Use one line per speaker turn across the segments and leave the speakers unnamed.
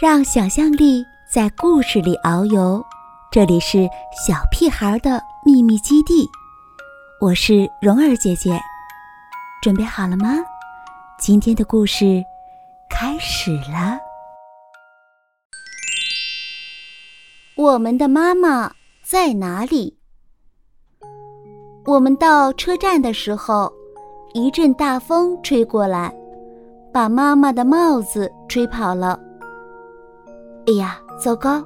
让想象力在故事里遨游。这里是小屁孩的秘密基地，我是蓉儿姐姐，准备好了吗？今天的故事开始了。我们的妈妈在哪里？我们到车站的时候，一阵大风吹过来，把妈妈的帽子吹跑了。哎呀，糟糕！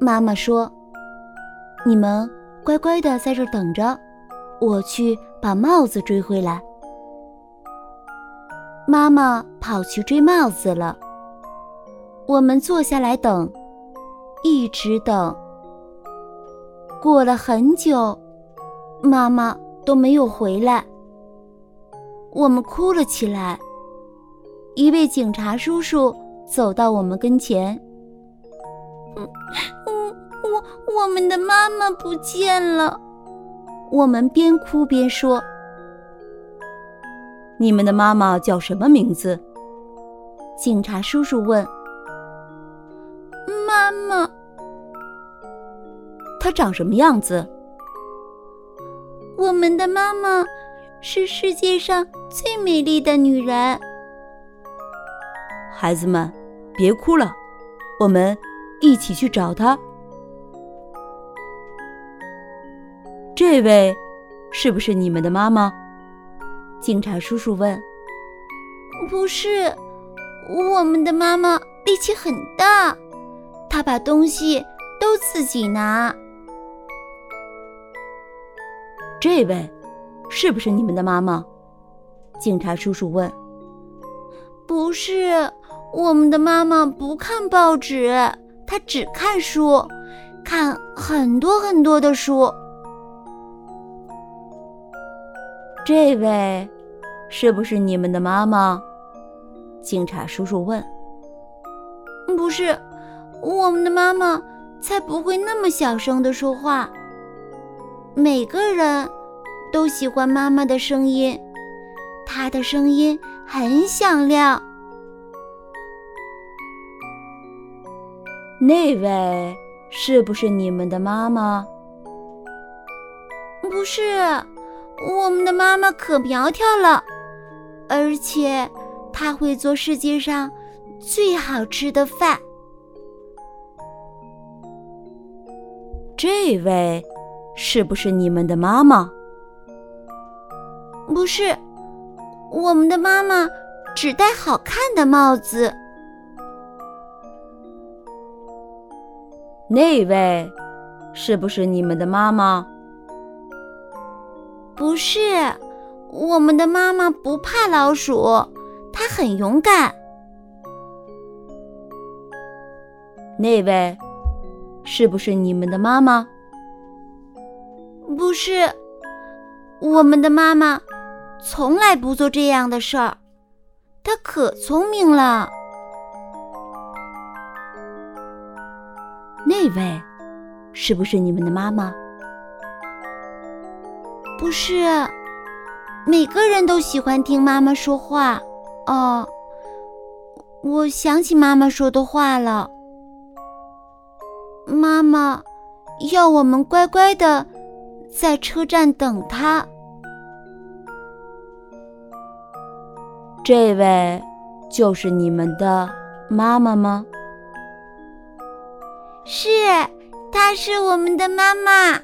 妈妈说：“你们乖乖的在这等着，我去把帽子追回来。”妈妈跑去追帽子了。我们坐下来等，一直等。过了很久，妈妈都没有回来。我们哭了起来。一位警察叔叔走到我们跟前。我们的妈妈不见了，我们边哭边说：“
你们的妈妈叫什么名字？”
警察叔叔问。
“妈妈。”“
她长什么样子？”“
我们的妈妈是世界上最美丽的女人。”
孩子们，别哭了，我们一起去找他。这位是不是你们的妈妈？
警察叔叔问。
不是，我们的妈妈力气很大，她把东西都自己拿。
这位是不是你们的妈妈？警察叔叔问。
不是，我们的妈妈不看报纸，他只看书，看很多很多的书。
这位是不是你们的妈妈？警察叔叔问。
不是，我们的妈妈才不会那么小声的说话。每个人都喜欢妈妈的声音，她的声音很响亮。
那位是不是你们的妈妈？
不是。我们的妈妈可苗条了，而且她会做世界上最好吃的饭。
这位是不是你们的妈妈？
不是，我们的妈妈只戴好看的帽子。
那位是不是你们的妈妈？
不是，我们的妈妈不怕老鼠，她很勇敢。
那位是不是你们的妈妈？
不是，我们的妈妈从来不做这样的事儿，她可聪明了。
那位是不是你们的妈妈？
不是，每个人都喜欢听妈妈说话。哦，我想起妈妈说的话了。妈妈要我们乖乖的在车站等她。
这位就是你们的妈妈吗？
是，她是我们的妈妈。